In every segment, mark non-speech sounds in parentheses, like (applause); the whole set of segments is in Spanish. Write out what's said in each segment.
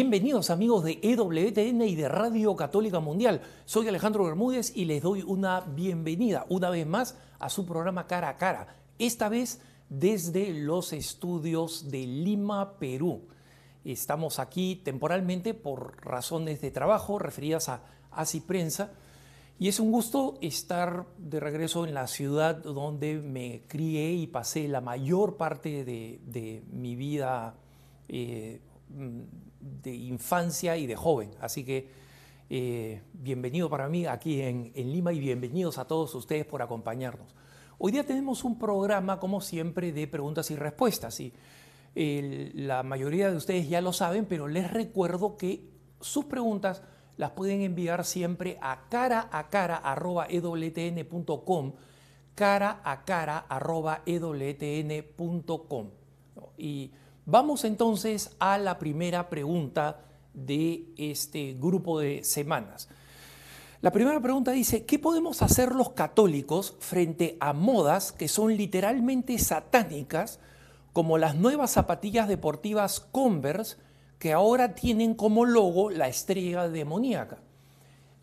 Bienvenidos amigos de EWTN y de Radio Católica Mundial. Soy Alejandro Bermúdez y les doy una bienvenida una vez más a su programa Cara a Cara, esta vez desde los estudios de Lima, Perú. Estamos aquí temporalmente por razones de trabajo referidas a ACI Prensa y es un gusto estar de regreso en la ciudad donde me crié y pasé la mayor parte de, mi vida eh, de infancia y de joven. Así que eh, bienvenido para mí aquí en, Lima y bienvenidos a todos ustedes por acompañarnos. Hoy día tenemos un programa, como siempre, de preguntas y respuestas. Y la mayoría de ustedes ya lo saben, pero les recuerdo que sus preguntas las pueden enviar siempre a cara a cara cara a cara Y Vamos entonces a la primera pregunta de este grupo de semanas. La primera pregunta dice, ¿qué podemos hacer los católicos frente a modas que son literalmente satánicas, como las nuevas zapatillas deportivas Converse, que ahora tienen como logo la estrella demoníaca?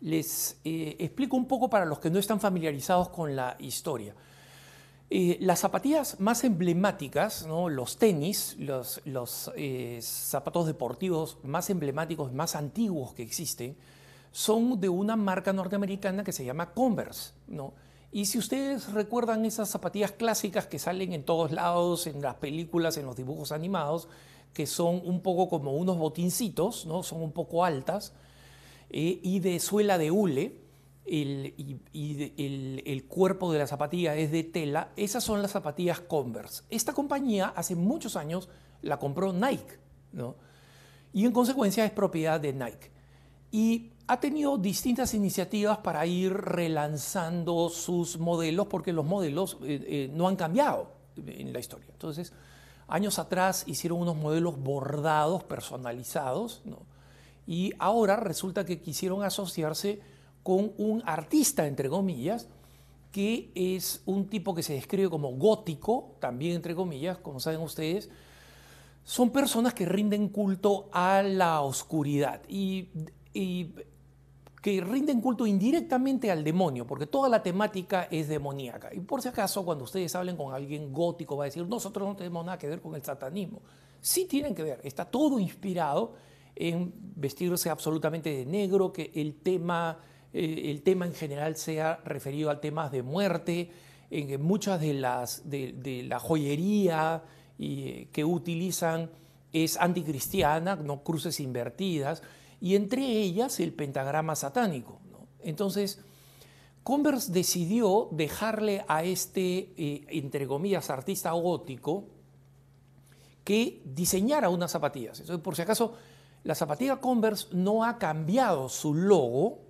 Les eh, explico un poco para los que no están familiarizados con la historia. Eh, las zapatillas más emblemáticas, los tenis, los, eh, zapatos deportivos más emblemáticos, más antiguos que existen, son de una marca norteamericana que se llama Converse. Y si ustedes recuerdan esas zapatillas clásicas que salen en todos lados, en las películas, en los dibujos animados, que son un poco como unos botincitos, ¿no? son un poco altas, eh, y de suela de hule, y, el, cuerpo de la zapatilla es de tela, esas son las zapatillas Converse. Esta compañía hace muchos años la compró Nike, ¿no? y en consecuencia es propiedad de Nike. Y ha tenido distintas iniciativas para ir relanzando sus modelos, porque los modelos eh, eh, no han cambiado en la historia. Entonces, años atrás hicieron unos modelos bordados, personalizados, ¿no? y ahora resulta que quisieron asociarse con un artista, entre comillas, que es un tipo que se describe como gótico, también entre comillas, como saben ustedes, son personas que rinden culto a la oscuridad y, que rinden culto indirectamente al demonio, porque toda la temática es demoníaca. Y por si acaso, cuando ustedes hablen con alguien gótico, va a decir, nosotros no tenemos nada que ver con el satanismo. Sí tienen que ver, está todo inspirado en vestirse absolutamente de negro, que el tema eh, el tema en general sea referido a temas de muerte, en muchas de las de, la joyería y, que utilizan es anticristiana, no cruces invertidas, y entre ellas el pentagrama satánico. Entonces, Converse decidió dejarle a este, eh, entre comillas, artista gótico que diseñara unas zapatillas. Entonces, por si acaso, la zapatilla Converse no ha cambiado su logo,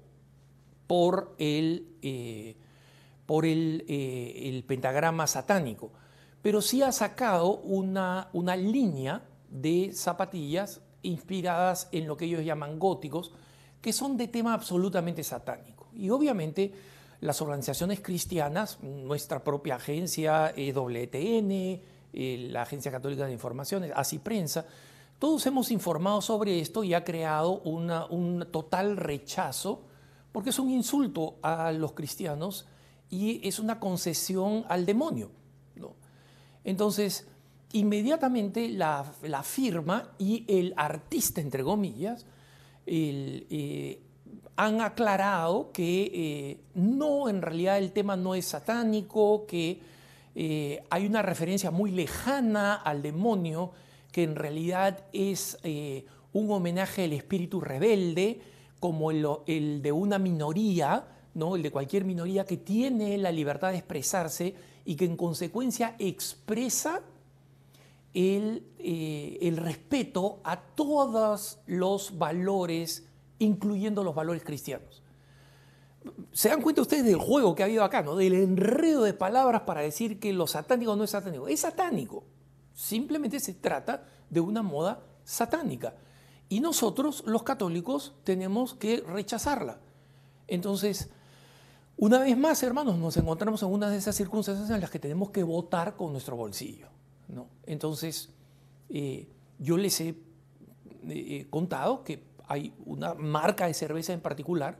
por el, eh, por eh, el, pentagrama satánico, pero sí ha sacado una, una línea de zapatillas inspiradas en lo que ellos llaman góticos, que son de tema absolutamente satánico. Y obviamente las organizaciones cristianas, nuestra propia agencia EWTN, eh, la Agencia Católica de Informaciones, así prensa, todos hemos informado sobre esto y ha creado un total rechazo porque es un insulto a los cristianos y es una concesión al demonio. Entonces, inmediatamente la, firma y el artista, entre comillas, eh, han aclarado que eh, no, en realidad el tema no es satánico, que eh, hay una referencia muy lejana al demonio, que en realidad es un homenaje al espíritu rebelde, como el, de una minoría, ¿no? el de cualquier minoría que tiene la libertad de expresarse y que en consecuencia expresa el, eh, el respeto a todos los valores, incluyendo los valores cristianos. ¿Se dan cuenta ustedes del juego que ha habido acá, ¿no? del enredo de palabras para decir que lo satánico no es satánico? Es satánico. Simplemente se trata de una moda satánica. Y nosotros, los católicos, tenemos que rechazarla. Entonces, una vez más, hermanos, nos encontramos en una de esas circunstancias en las que tenemos que votar con nuestro bolsillo. ¿no? Entonces, eh, yo les he eh, contado que hay una marca de cerveza en particular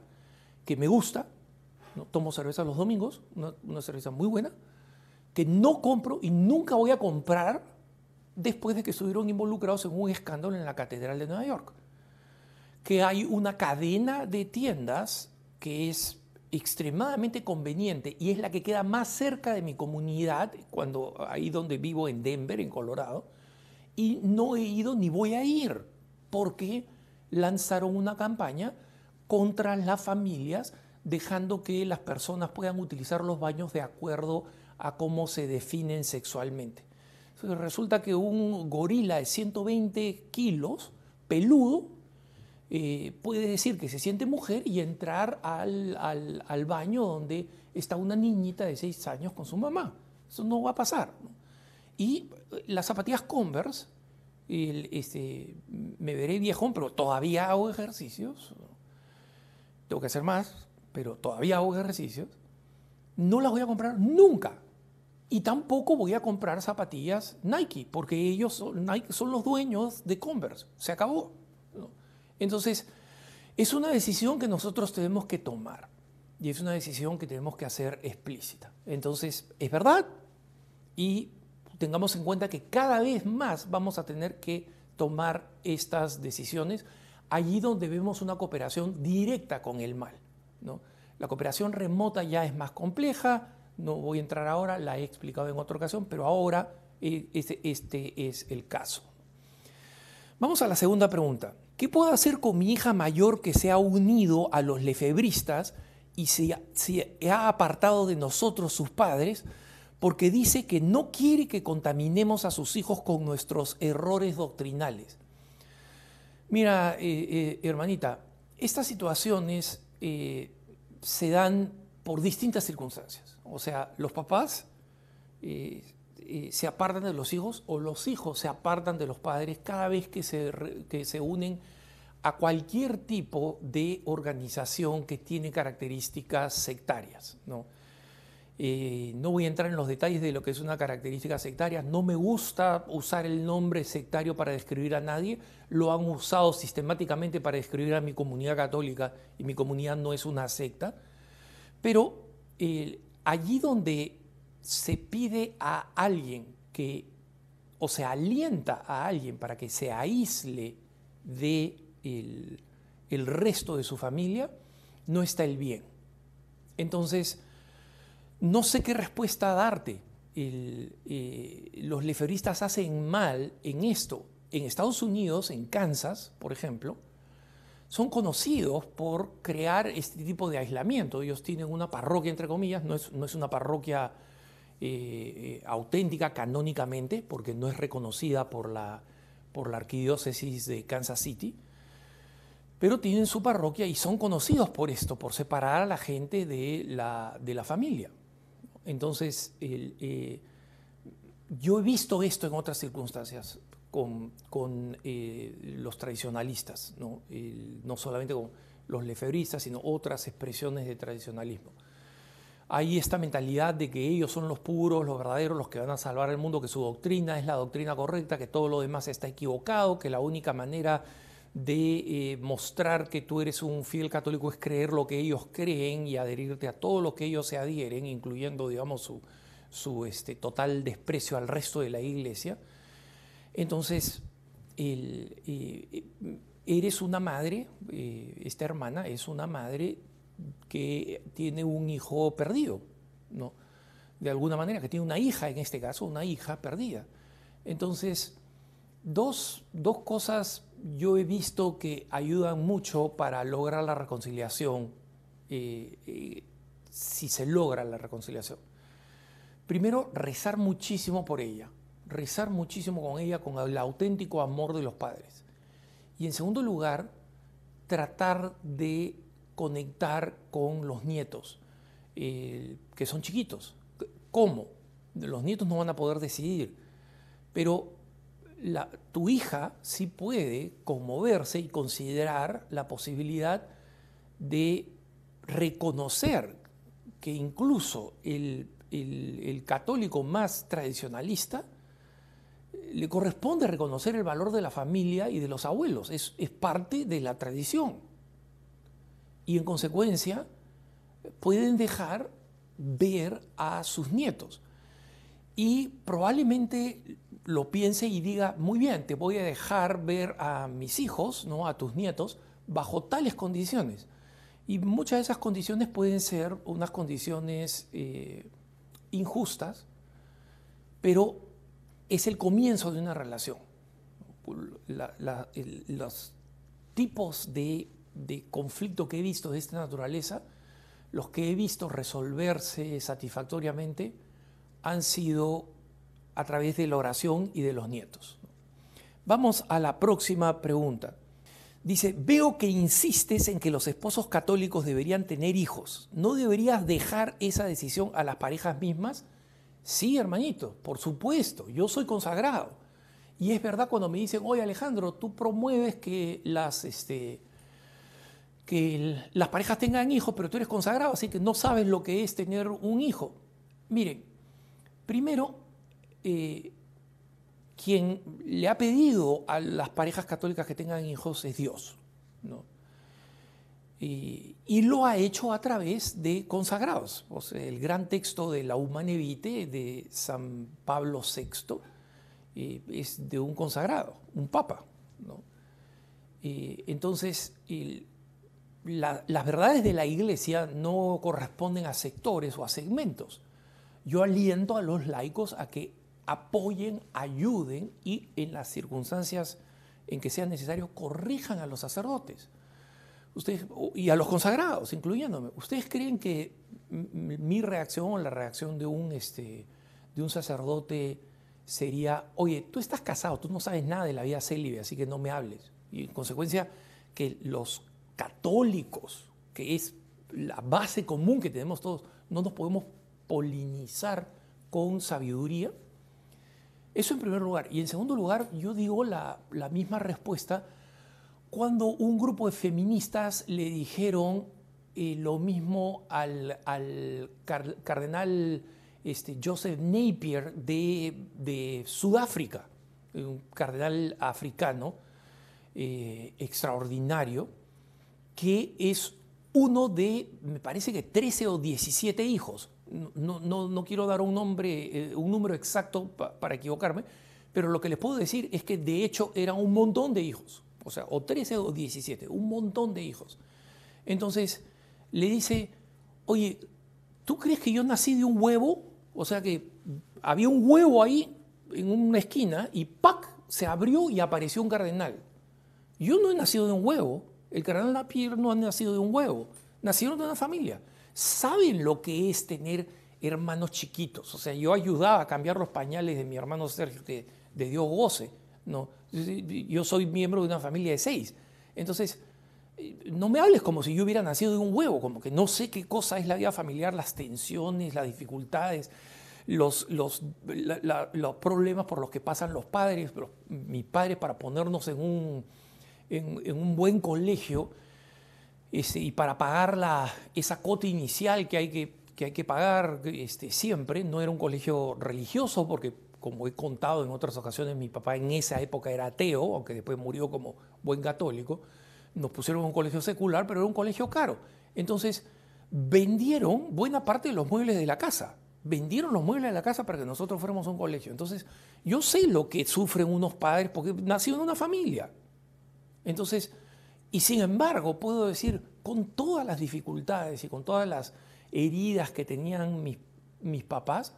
que me gusta, ¿no? tomo cerveza los domingos, una, una cerveza muy buena, que no compro y nunca voy a comprar después de que estuvieron involucrados en un escándalo en la Catedral de Nueva York. Que hay una cadena de tiendas que es extremadamente conveniente y es la que queda más cerca de mi comunidad, cuando ahí donde vivo en Denver, en Colorado, y no he ido ni voy a ir, porque lanzaron una campaña contra las familias, dejando que las personas puedan utilizar los baños de acuerdo a cómo se definen sexualmente. Resulta que un gorila de 120 kilos, peludo, eh, puede decir que se siente mujer y entrar al, al, baño donde está una niñita de 6 años con su mamá. Eso no va a pasar. Y las zapatillas Converse, este, me veré viejón, pero todavía hago ejercicios. Tengo que hacer más, pero todavía hago ejercicios. No las voy a comprar nunca. Y tampoco voy a comprar zapatillas Nike, porque ellos son, Nike son los dueños de Converse. Se acabó. Entonces, es una decisión que nosotros tenemos que tomar y es una decisión que tenemos que hacer explícita. Entonces, es verdad y tengamos en cuenta que cada vez más vamos a tener que tomar estas decisiones allí donde vemos una cooperación directa con el mal. ¿no? La cooperación remota ya es más compleja, no voy a entrar ahora, la he explicado en otra ocasión, pero ahora eh, este, este es el caso. Vamos a la segunda pregunta. ¿Qué puedo hacer con mi hija mayor que se ha unido a los lefebristas y se, se ha apartado de nosotros, sus padres, porque dice que no quiere que contaminemos a sus hijos con nuestros errores doctrinales? Mira, eh, eh, hermanita, estas situaciones eh, se dan por distintas circunstancias. O sea, los papás eh, se apartan de los hijos o los hijos se apartan de los padres cada vez que se, se unen a cualquier tipo de organización que tiene características sectarias. ¿no? Eh, no voy a entrar en los detalles de lo que es una característica sectaria. No me gusta usar el nombre sectario para describir a nadie. Lo han usado sistemáticamente para describir a mi comunidad católica y mi comunidad no es una secta. Pero eh, allí donde se pide a alguien que, o se alienta a alguien para que se aísle de el, resto de su familia, no está el bien. Entonces, no sé qué respuesta darte. Eh, los leferistas hacen mal en esto. En Estados Unidos, en Kansas, por ejemplo, son conocidos por crear este tipo de aislamiento. Ellos tienen una parroquia, entre comillas, no es, no es una parroquia eh, eh, auténtica canónicamente, porque no es reconocida por la, por la arquidiócesis de Kansas City, pero tienen su parroquia y son conocidos por esto, por separar a la gente de la, de la familia. Entonces, eh, yo he visto esto en otras circunstancias con, con los tradicionalistas, ¿no? no solamente con los lefebristas, sino otras expresiones de tradicionalismo hay esta mentalidad de que ellos son los puros, los verdaderos, los que van a salvar el mundo, que su doctrina es la doctrina correcta, que todo lo demás está equivocado, que la única manera de eh, mostrar que tú eres un fiel católico es creer lo que ellos creen y adherirte a todo lo que ellos se adhieren, incluyendo, digamos, su, este, total desprecio al resto de la iglesia. Entonces, eh, eres una madre, eh, esta hermana es una madre que tiene un hijo perdido, ¿no? De alguna manera, que tiene una hija, en este caso, una hija perdida. Entonces, dos, cosas yo he visto que ayudan mucho para lograr la reconciliación, eh, si se logra la reconciliación. Primero, rezar muchísimo por ella, rezar muchísimo con ella, con el auténtico amor de los padres. Y en segundo lugar, tratar de conectar con los nietos, eh, que son chiquitos. ¿Cómo? Los nietos no van a poder decidir, pero tu hija sí puede conmoverse y considerar la posibilidad de reconocer que incluso el, católico más tradicionalista le corresponde reconocer el valor de la familia y de los abuelos, es, es parte de la tradición. Y en consecuencia pueden dejar ver a sus nietos. Y probablemente lo piense y diga, muy bien, te voy a dejar ver a mis hijos, ¿no? a tus nietos, bajo tales condiciones. Y muchas de esas condiciones pueden ser unas condiciones eh, injustas, pero es el comienzo de una relación. los tipos de, de conflicto que he visto de esta naturaleza, los que he visto resolverse satisfactoriamente, han sido a través de la oración y de los nietos. Vamos a la próxima pregunta. Dice, veo que insistes en que los esposos católicos deberían tener hijos. ¿No deberías dejar esa decisión a las parejas mismas? Sí, hermanito, por supuesto, yo soy consagrado. Y es verdad cuando me dicen, oye Alejandro, tú promueves que las, este, que las parejas tengan hijos, pero tú eres consagrado, así que no sabes lo que es tener un hijo. Miren, primero, eh, quien le ha pedido a las parejas católicas que tengan hijos es Dios. Y, lo ha hecho a través de consagrados. El gran texto de la Humane Vitae de San Pablo VI eh, es de un consagrado, un papa. entonces, las verdades de la iglesia no corresponden a sectores o a segmentos. Yo aliento a los laicos a que apoyen, ayuden y en las circunstancias en que sea necesario corrijan a los sacerdotes. Ustedes, y a los consagrados, incluyéndome. ¿Ustedes creen que mi reacción o la reacción de un, este, de un sacerdote sería, oye, tú estás casado, tú no sabes nada de la vida célibe, así que no me hables? Y en consecuencia, que los católicos, que es la base común que tenemos todos, no nos podemos polinizar con sabiduría, eso en primer lugar. Y en segundo lugar, yo digo la, misma respuesta cuando un grupo de feministas le dijeron eh, lo mismo al, cardenal este, Joseph Napier de, Sudáfrica, un cardenal africano eh, extraordinario, que es uno de, me parece que 13 o 17 hijos. No, quiero dar un, nombre, eh, un número exacto para equivocarme, pero lo que les puedo decir es que de hecho eran un montón de hijos, o sea, o 13 o 17, un montón de hijos. Entonces le dice, oye, ¿tú crees que yo nací de un huevo? O sea que había un huevo ahí en una esquina y ¡pac! se abrió y apareció un cardenal. Yo no he nacido de un huevo, el cardenal Napier no ha nacido de un huevo, nacieron de una familia saben lo que es tener hermanos chiquitos. O sea, yo ayudaba a cambiar los pañales de mi hermano Sergio, que de Dios goce. ¿no? Yo soy miembro de una familia de seis. Entonces, no me hables como si yo hubiera nacido de un huevo, como que no sé qué cosa es la vida familiar, las tensiones, las dificultades, los, los, los problemas por los que pasan los padres, mis padres para ponernos en un, en un buen colegio este, y para pagar la, esa cota inicial que hay que, que, hay que pagar este, siempre, no era un colegio religioso, porque como he contado en otras ocasiones, mi papá en esa época era ateo, aunque después murió como buen católico, nos pusieron en un colegio secular, pero era un colegio caro. Entonces, vendieron buena parte de los muebles de la casa. Vendieron los muebles de la casa para que nosotros fuéramos a un colegio. Entonces, yo sé lo que sufren unos padres porque nací en una familia. Entonces, y sin embargo, puedo decir, con todas las dificultades y con todas las heridas que tenían mis, mis papás,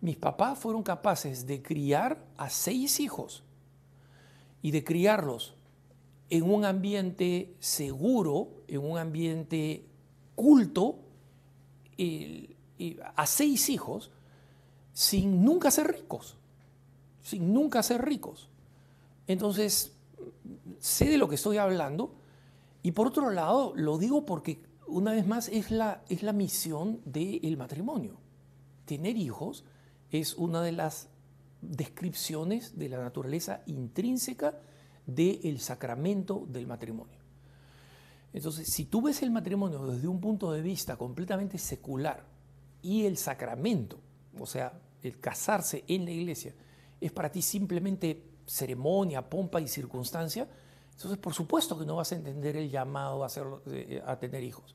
mis papás fueron capaces de criar a seis hijos y de criarlos en un ambiente seguro, en un ambiente culto, a seis hijos, sin nunca ser ricos, sin nunca ser ricos. Entonces, sé de lo que estoy hablando y por otro lado, lo digo porque una vez más es la, es la misión del matrimonio. Tener hijos es una de las descripciones de la naturaleza intrínseca del sacramento del matrimonio. Entonces, si tú ves el matrimonio desde un punto de vista completamente secular y el sacramento, o sea, el casarse en la iglesia, es para ti simplemente ceremonia, pompa y circunstancia, entonces por supuesto que no vas a entender el llamado a, eh, a tener hijos.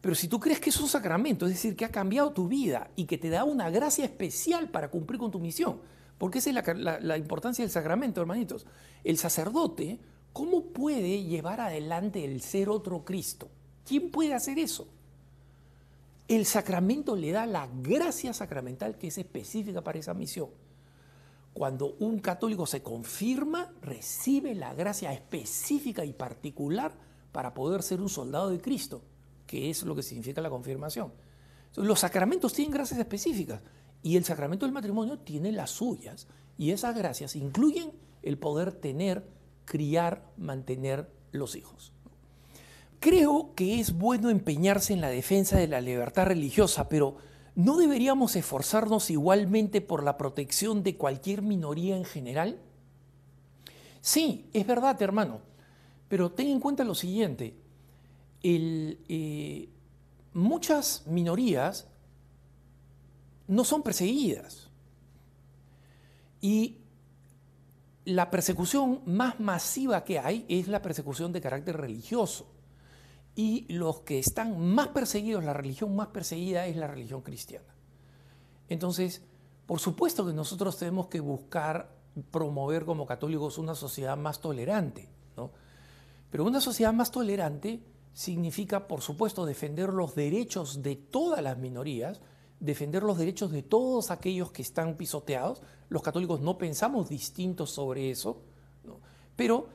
Pero si tú crees que es un sacramento, es decir, que ha cambiado tu vida y que te da una gracia especial para cumplir con tu misión, porque esa es la, importancia del sacramento, hermanitos. El sacerdote, ¿cómo puede llevar adelante el ser otro Cristo? ¿Quién puede hacer eso? El sacramento le da la gracia sacramental que es específica para esa misión. Cuando un católico se confirma, recibe la gracia específica y particular para poder ser un soldado de Cristo que es lo que significa la confirmación. los sacramentos tienen gracias específicas y el sacramento del matrimonio tiene las suyas y esas gracias incluyen el poder tener, criar, mantener los hijos. Creo que es bueno empeñarse en la defensa de la libertad religiosa, pero ¿no deberíamos esforzarnos igualmente por la protección de cualquier minoría en general? Sí, es verdad, hermano, pero ten en cuenta lo siguiente, eh, muchas minorías no son perseguidas. Y la persecución más masiva que hay es la persecución de carácter religioso. Y los que están más perseguidos, la religión más perseguida es la religión cristiana. Entonces, por supuesto que nosotros tenemos que buscar promover como católicos una sociedad más tolerante, ¿no? Pero una sociedad más tolerante significa, por supuesto, defender los derechos de todas las minorías, defender los derechos de todos aquellos que están pisoteados. Los católicos no pensamos distintos sobre eso, pero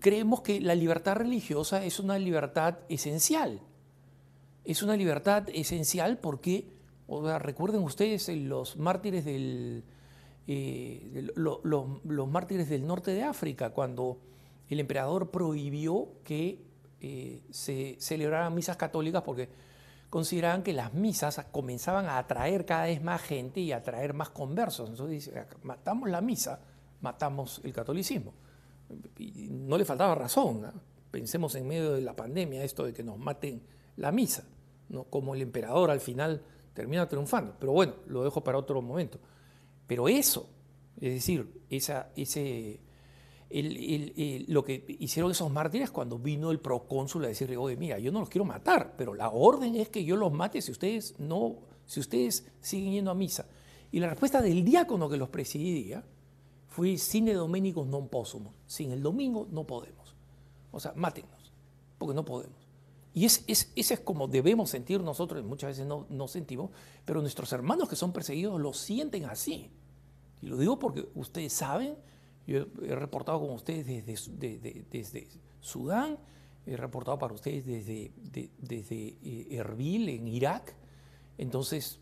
creemos que la libertad religiosa es una libertad esencial. Es una libertad esencial porque, recuerden ustedes los mártires del, eh, los mártires del norte de África, cuando el emperador prohibió que eh, se celebraban misas católicas porque consideraban que las misas comenzaban a atraer cada vez más gente y a atraer más conversos. Entonces dice, matamos la misa, matamos el catolicismo. Y no le faltaba razón. Pensemos en medio de la pandemia esto de que nos maten la misa, ¿no? como el emperador al final termina triunfando. Pero bueno, lo dejo para otro momento. Pero eso, es decir, esa, ese, lo que hicieron esos mártires cuando vino el procónsul a decirle, oye, mira, yo no los quiero matar, pero la orden es que yo los mate si ustedes no, si ustedes siguen yendo a misa. Y la respuesta del diácono que los presidía fue sine dominicus non possumus. Sin el domingo no podemos. O sea, mátenos, porque no podemos. Y es, es, ese es como debemos sentir nosotros, muchas veces no, no sentimos, pero nuestros hermanos que son perseguidos lo sienten así. Y lo digo porque ustedes saben yo he reportado con ustedes desde, desde Sudán, he reportado para ustedes desde, desde eh, Erbil, en Irak. Entonces,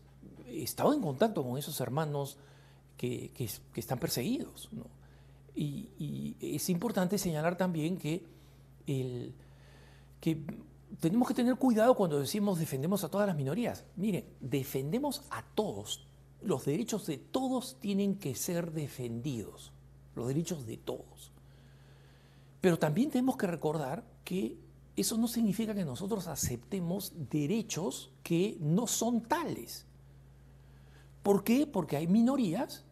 he estado en contacto con esos hermanos que, están perseguidos. Y, es importante señalar también que, el, que tenemos que tener cuidado cuando decimos defendemos a todas las minorías. Miren, defendemos a todos. Los derechos de todos tienen que ser defendidos los derechos de todos. Pero también tenemos que recordar que eso no significa que nosotros aceptemos derechos que no son tales. ¿Por qué? Porque hay minorías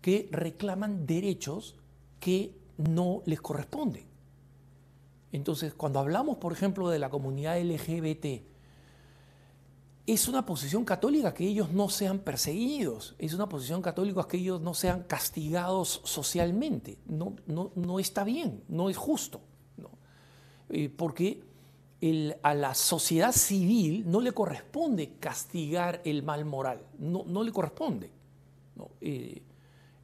que reclaman derechos que no les corresponden. Entonces, cuando hablamos, por ejemplo, de la comunidad LGBT, es una posición católica que ellos no sean perseguidos, es una posición católica que ellos no sean castigados socialmente. No, no, no está bien, no es justo. Eh, porque a la sociedad civil no le corresponde castigar el mal moral, no, no le corresponde. Eh,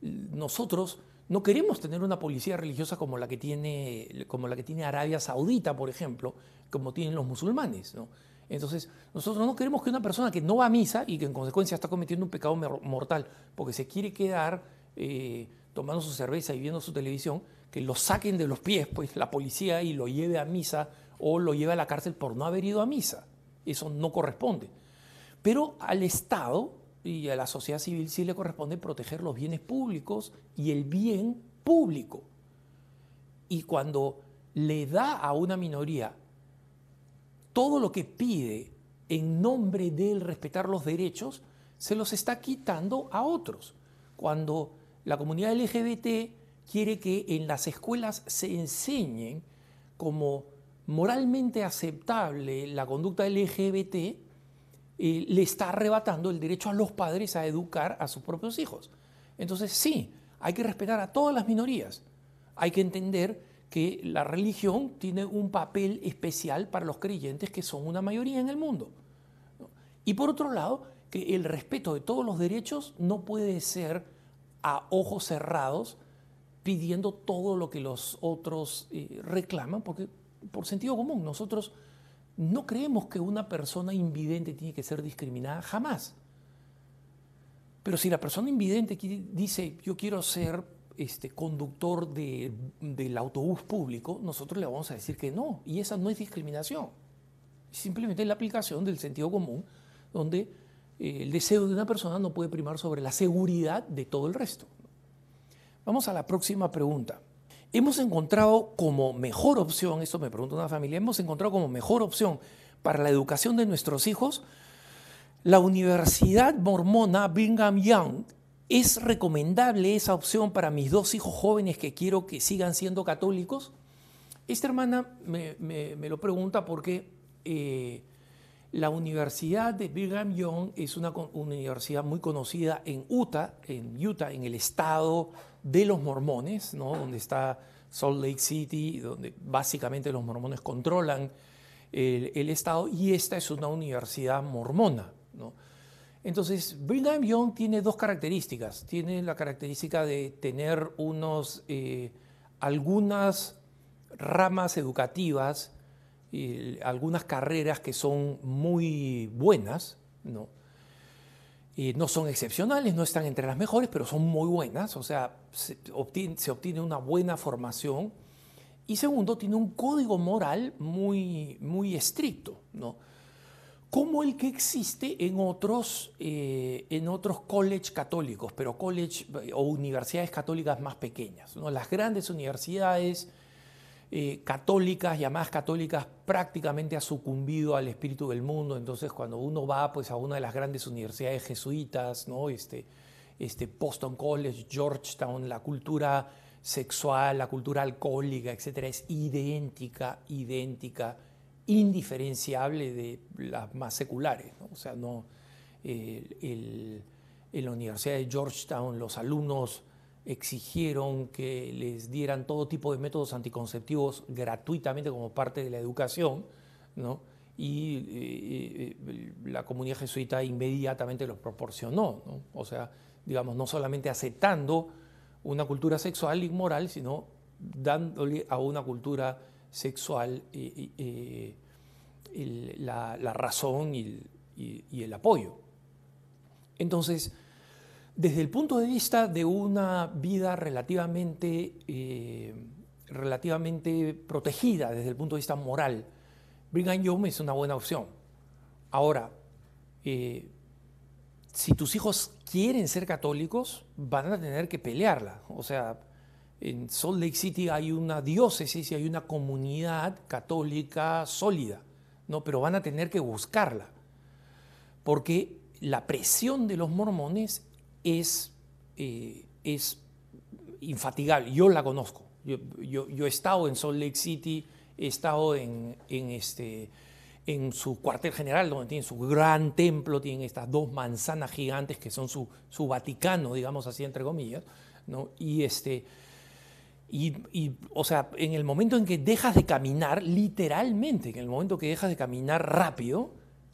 nosotros no queremos tener una policía religiosa como la, que tiene, como la que tiene Arabia Saudita, por ejemplo, como tienen los musulmanes. Entonces, nosotros no queremos que una persona que no va a misa y que en consecuencia está cometiendo un pecado mortal porque se quiere quedar eh, tomando su cerveza y viendo su televisión, que lo saquen de los pies, pues la policía y lo lleve a misa o lo lleve a la cárcel por no haber ido a misa. Eso no corresponde. Pero al Estado y a la sociedad civil sí le corresponde proteger los bienes públicos y el bien público. Y cuando le da a una minoría todo lo que pide en nombre del respetar los derechos, se los está quitando a otros. Cuando La comunidad LGBT quiere que en las escuelas se enseñen como moralmente aceptable la conducta LGBT, eh, le está arrebatando el derecho a los padres a educar a sus propios hijos. Entonces, sí, hay que respetar a todas las minorías. Hay que entender que la religión tiene un papel especial para los creyentes que son una mayoría en el mundo. Y por otro lado, que el respeto de todos los derechos no puede ser a ojos cerrados pidiendo todo lo que los otros eh, reclaman, porque por sentido común nosotros no creemos que una persona invidente tiene que ser discriminada jamás. Pero si la persona invidente dice yo quiero ser este, conductor del autobús público, nosotros le vamos a decir que no. Y esa no es discriminación. Simplemente es la aplicación del sentido común, donde eh, el deseo de una persona no puede primar sobre la seguridad de todo el resto. Vamos a la próxima pregunta. Hemos encontrado como mejor opción, esto me pregunta una familia, hemos encontrado como mejor opción para la educación de nuestros hijos la Universidad Mormona Brigham Young. ¿Es recomendable esa opción para mis dos hijos jóvenes que quiero que sigan siendo católicos? Esta hermana me, lo pregunta porque eh, la Universidad de Brigham Young es una, universidad muy conocida en Utah, en Utah, en el estado de los mormones, ¿no? donde está Salt Lake City, donde básicamente los mormones controlan el, estado, y esta es una universidad mormona. ¿no? Entonces, Brigham Young tiene dos características. Tiene la característica de tener unos, eh, algunas ramas educativas algunas carreras que son muy buenas, ¿no? no son excepcionales, no están entre las mejores, pero son muy buenas, o sea, se obtiene, una buena formación. Y segundo, tiene un código moral muy, muy estricto, ¿no? Como el que existe en otros, eh, en otros college católicos, pero college o universidades católicas más pequeñas. ¿no? Las grandes universidades eh, católicas, llamadas católicas, prácticamente ha sucumbido al espíritu del mundo. Entonces, cuando uno va pues, a una de las grandes universidades jesuitas, este, este Boston College, Georgetown, la cultura sexual, la cultura alcohólica, etcétera, es idéntica, idéntica, indiferenciable de las más seculares. O sea, no, en la Universidad de Georgetown los alumnos exigieron que les dieran todo tipo de métodos anticonceptivos gratuitamente como parte de la educación, ¿no? y eh, eh, la comunidad jesuita inmediatamente los proporcionó, ¿no? o sea, digamos, no solamente aceptando una cultura sexual inmoral, sino dándole a una cultura sexual la, razón y, y el apoyo. Entonces, desde el punto de vista de una vida relativamente, eh, relativamente protegida, desde el punto de vista moral, Brigham Young es una buena opción. Ahora, eh, si tus hijos quieren ser católicos, van a tener que pelearla. O sea, en Salt Lake City hay una diócesis y hay una comunidad católica sólida, ¿no? pero van a tener que buscarla. Porque la presión de los mormones es, eh, es infatigable. Yo la conozco. Yo, he estado en Salt Lake City, he estado en, este, en su cuartel general, donde tiene su gran templo, tienen estas dos manzanas gigantes que son su, su Vaticano, digamos así, entre comillas. ¿no? Y, este, y, y, o sea, en el momento en que dejas de caminar, literalmente, en el momento que dejas de caminar rápido,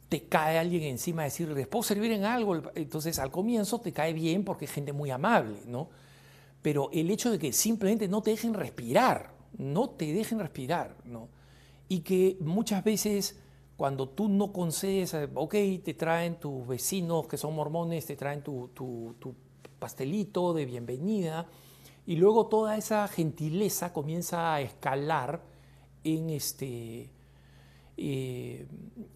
te cae alguien encima a decir, ¿les puedo servir en algo? Entonces al comienzo te cae bien porque es gente muy amable, ¿no? Pero el hecho de que simplemente no te dejen respirar, no te dejen respirar, ¿no? Y que muchas veces cuando tú no concedes, ok, te traen tus vecinos que son mormones, te traen tu, tu, tu pastelito de bienvenida, y luego toda esa gentileza comienza a escalar en este eh,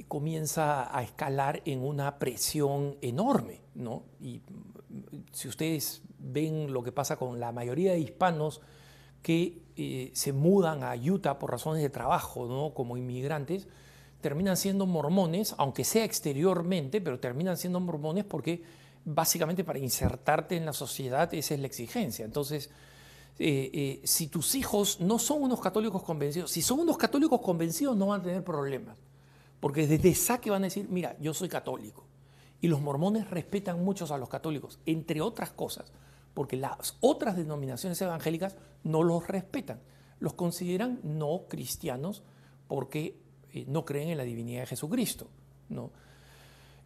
comienza a escalar en una presión enorme. ¿no? Y mm, si ustedes ven lo que pasa con la mayoría de hispanos que eh, se mudan a Utah por razones de trabajo, ¿no? como inmigrantes, terminan siendo mormones, aunque sea exteriormente, pero terminan siendo mormones porque básicamente para insertarte en la sociedad, esa es la exigencia. Entonces, eh, eh, si tus hijos no son unos católicos convencidos, si son unos católicos convencidos no van a tener problemas, porque desde saque van a decir, mira, yo soy católico. Y los mormones respetan mucho a los católicos, entre otras cosas, porque las otras denominaciones evangélicas no los respetan, los consideran no cristianos porque eh, no creen en la divinidad de Jesucristo. ¿no?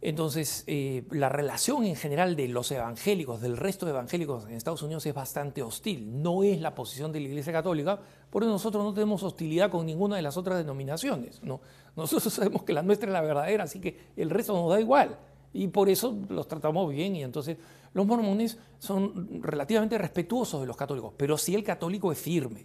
Entonces, eh, la relación en general de los evangélicos, del resto de evangélicos en Estados Unidos es bastante hostil. No es la posición de la Iglesia Católica, porque nosotros no tenemos hostilidad con ninguna de las otras denominaciones. ¿no? Nosotros (laughs) sabemos que la nuestra es la verdadera, así que el resto nos da igual. Y por eso los tratamos bien y entonces los mormones son relativamente respetuosos de los católicos, pero si el católico es firme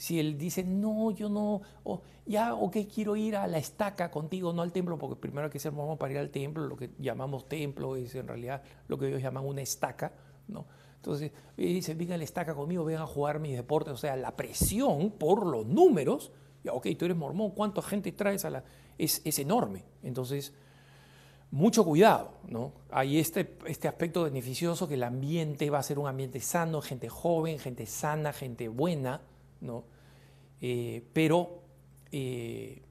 si él dice, no, yo no, o ya, ok, quiero ir a la estaca contigo, no al templo, porque primero hay que ser mormón para ir al templo, lo que llamamos templo es en realidad lo que ellos llaman una estaca, ¿no? Entonces, dice, venga a la estaca conmigo, ven a jugar mis deportes, o sea, la presión por los números, ya, ok, tú eres mormón, ¿cuánta gente traes a la...? Es, es enorme, entonces, mucho cuidado, ¿no? Hay este, este aspecto beneficioso que el ambiente va a ser un ambiente sano, gente joven, gente sana, gente buena, ¿no? Eh, pero, eh,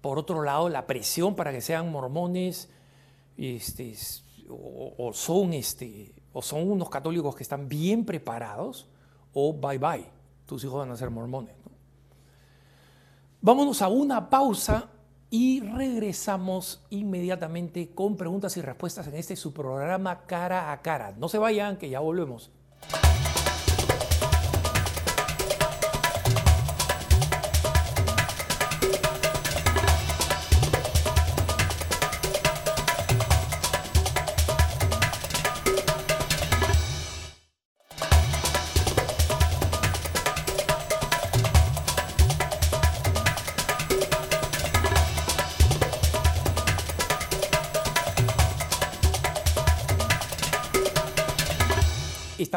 por otro lado, la presión para que sean mormones este, o, son, este, o son unos católicos que están bien preparados, o bye bye, tus hijos van a ser mormones. Vámonos a una pausa y regresamos inmediatamente con preguntas y respuestas en este su programa cara a cara. No se vayan, que ya volvemos.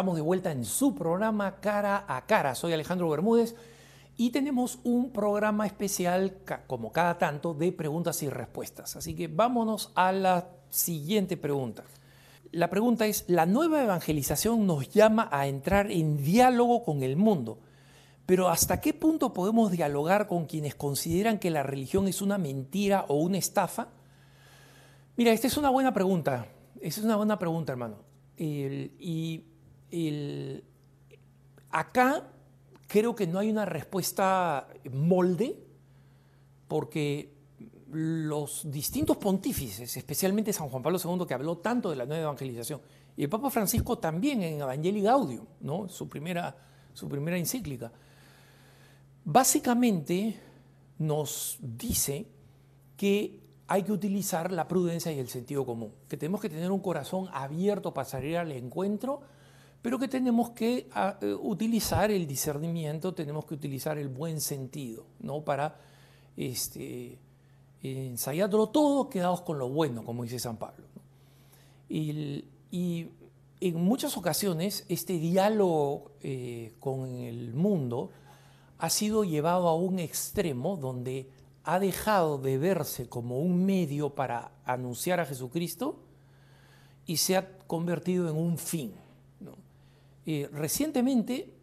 Estamos de vuelta en su programa Cara a Cara. Soy Alejandro Bermúdez y tenemos un programa especial, como cada tanto, de preguntas y respuestas. Así que vámonos a la siguiente pregunta. La pregunta es, la nueva evangelización nos llama a entrar en diálogo con el mundo, pero ¿hasta qué punto podemos dialogar con quienes consideran que la religión es una mentira o una estafa? Mira, esta es una buena pregunta. Esa es una buena pregunta, hermano. y acá creo que no hay una respuesta molde, porque los distintos pontífices, especialmente San Juan Pablo II, que habló tanto de la nueva evangelización, y el Papa Francisco también en Evangelii Gaudium, ¿no? su, primera, su primera encíclica, básicamente nos dice que hay que utilizar la prudencia y el sentido común, que tenemos que tener un corazón abierto para salir al encuentro pero que tenemos que ah, eh, utilizar el discernimiento, tenemos que utilizar el buen sentido, ¿no? Para este, todo, quedados con lo bueno, como dice San Pablo. Y, en muchas ocasiones este diálogo eh, con el mundo ha sido llevado a un extremo donde ha dejado de verse como un medio para anunciar a Jesucristo y se ha convertido en un fin. Eh, recientemente,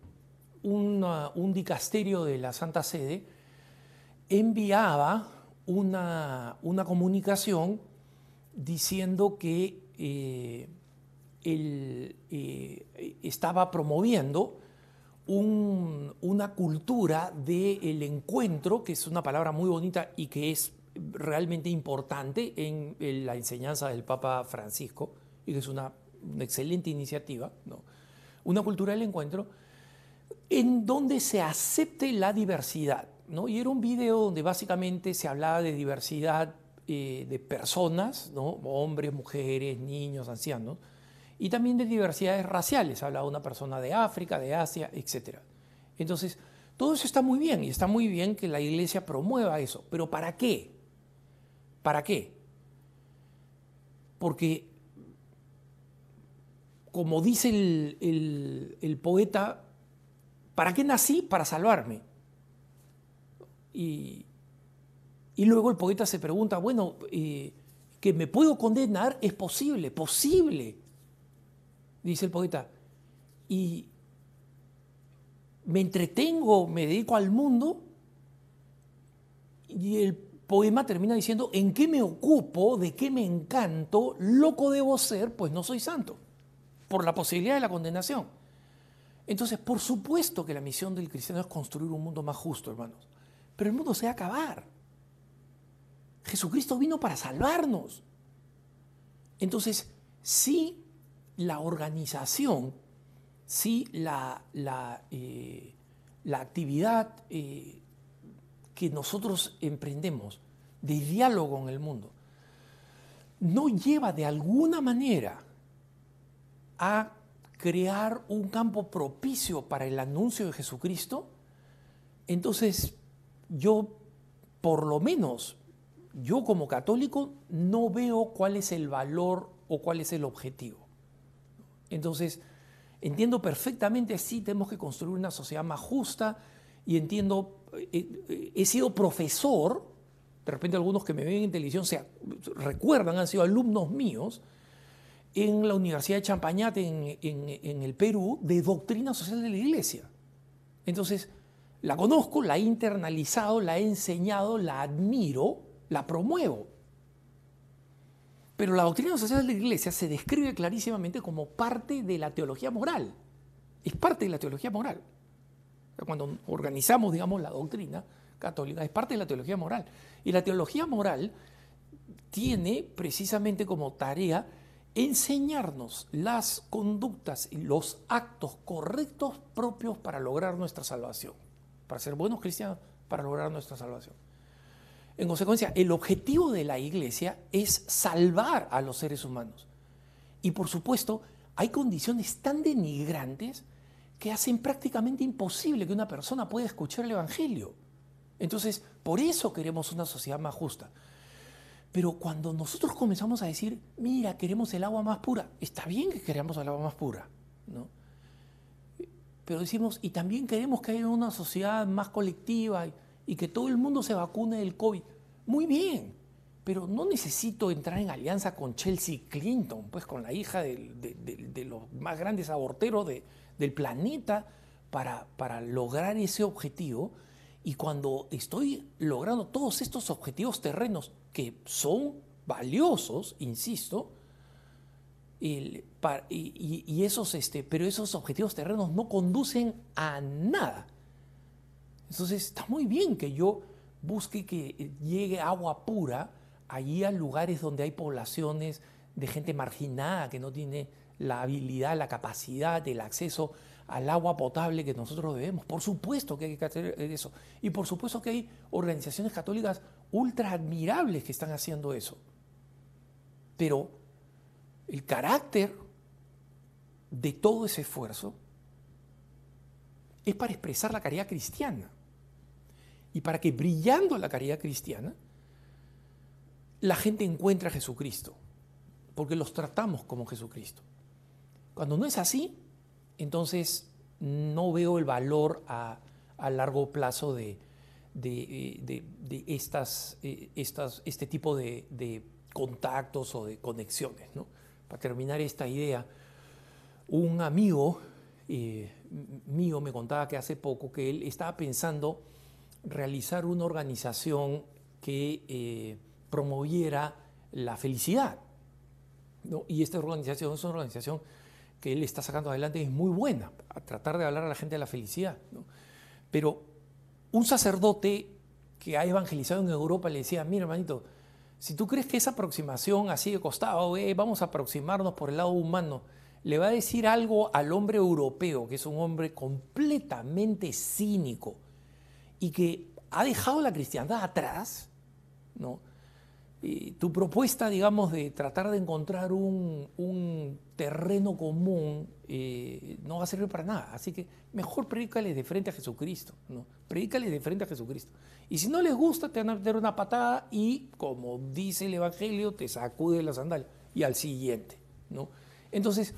un dicasterio de la Santa Sede enviaba una, comunicación diciendo que eh, él eh, estaba promoviendo una cultura del encuentro, que es una palabra muy bonita y que es realmente importante en, la enseñanza del Papa Francisco, y que es una, una excelente iniciativa, ¿no? Una cultura del encuentro, en donde se acepte la diversidad. ¿no? Y era un video donde básicamente se hablaba de diversidad eh, de personas, ¿no? hombres, mujeres, niños, ancianos, y también de diversidades raciales. Hablaba una persona de África, de Asia, etc. Entonces, todo eso está muy bien y está muy bien que la iglesia promueva eso. Pero ¿para qué? ¿Para qué? Porque como dice el, poeta, ¿para qué nací? Para salvarme. Y, luego el poeta se pregunta, bueno, eh, que me puedo condenar es posible, posible. dice el poeta, y me entretengo, me dedico al mundo, y el poema termina diciendo, ¿en qué me ocupo? ¿De qué me encanto? Loco debo ser, pues no soy santo, por la posibilidad de la condenación. Entonces, por supuesto que la misión del cristiano es construir un mundo más justo, hermanos, pero el mundo se va a acabar. Jesucristo vino para salvarnos. Entonces, si la organización, si la, la, eh, la actividad eh, que nosotros emprendemos de diálogo en el mundo no lleva de alguna manera a crear un campo propicio para el anuncio de Jesucristo, entonces yo, por lo menos, yo como católico no veo cuál es el valor o cuál es el objetivo. Entonces, entiendo perfectamente, sí, tenemos que construir una sociedad más justa y entiendo he sido profesor, de repente algunos que me ven en televisión se recuerdan, han sido alumnos míos, en la Universidad de Champañate en, el Perú, de doctrina social de la Iglesia. Entonces, la conozco, la he internalizado, la he enseñado, la admiro, la promuevo. Pero la doctrina social de la Iglesia se describe clarísimamente como parte de la teología moral. Es parte de la teología moral cuando organizamos, digamos, la doctrina católica, es parte de la teología moral. Y la teología moral tiene precisamente como tarea enseñarnos las conductas y los actos correctos propios para lograr nuestra salvación, para ser buenos cristianos, para lograr nuestra salvación. En consecuencia, el objetivo de la iglesia es salvar a los seres humanos. Y por supuesto, hay condiciones tan denigrantes que hacen prácticamente imposible que una persona pueda escuchar el Evangelio. Entonces, por eso queremos una sociedad más justa. Pero cuando nosotros comenzamos a decir, mira, queremos el agua más pura, está bien que queramos el agua más pura, ¿no? Pero decimos, y también queremos que haya una sociedad más colectiva y, que todo el mundo se vacune del COVID. Muy bien, pero no necesito entrar en alianza con Chelsea Clinton, pues con la hija de los más grandes aborteros de, del planeta para lograr ese objetivo. Y cuando estoy logrando todos estos objetivos terrenos que son valiosos, insisto, y, esos, este, pero esos objetivos terrenos no conducen a nada. Entonces está muy bien que yo busque que llegue agua pura allí a lugares donde hay poblaciones de gente marginada que no tiene la habilidad, la capacidad, el acceso al agua potable que nosotros debemos. Por supuesto que hay que hacer eso. Y por supuesto que hay organizaciones católicas ultra admirables que están haciendo eso. Pero el carácter de todo ese esfuerzo es para expresar la caridad cristiana. Y para que brillando la caridad cristiana, la gente encuentre a Jesucristo. Porque los tratamos como Jesucristo. Cuando no es así, entonces no veo el valor a, largo plazo de, estas, eh, estas, este tipo de, contactos o de conexiones. Para terminar esta idea, un amigo eh, mío me contaba que hace poco que él estaba pensando realizar una organización que eh, promoviera la felicidad. Y esta organización es una organización que él está sacando adelante es muy buena, a tratar de hablar a la gente de la felicidad. Pero un sacerdote que ha evangelizado en Europa le decía, mira hermanito, si tú crees que esa aproximación así de costado, eh, vamos a aproximarnos por el lado humano, le va a decir algo al hombre europeo, que es un hombre completamente cínico y que ha dejado la cristiandad atrás, ¿no? Tu propuesta, digamos, de tratar de encontrar un, terreno común eh, no va a servir para nada. Así que mejor predícales de frente a Jesucristo, ¿no? Predícales de frente a Jesucristo. Y si no les gusta, te van a meter una patada y, como dice el Evangelio, te sacude la sandalia. Y al siguiente, ¿no? Entonces,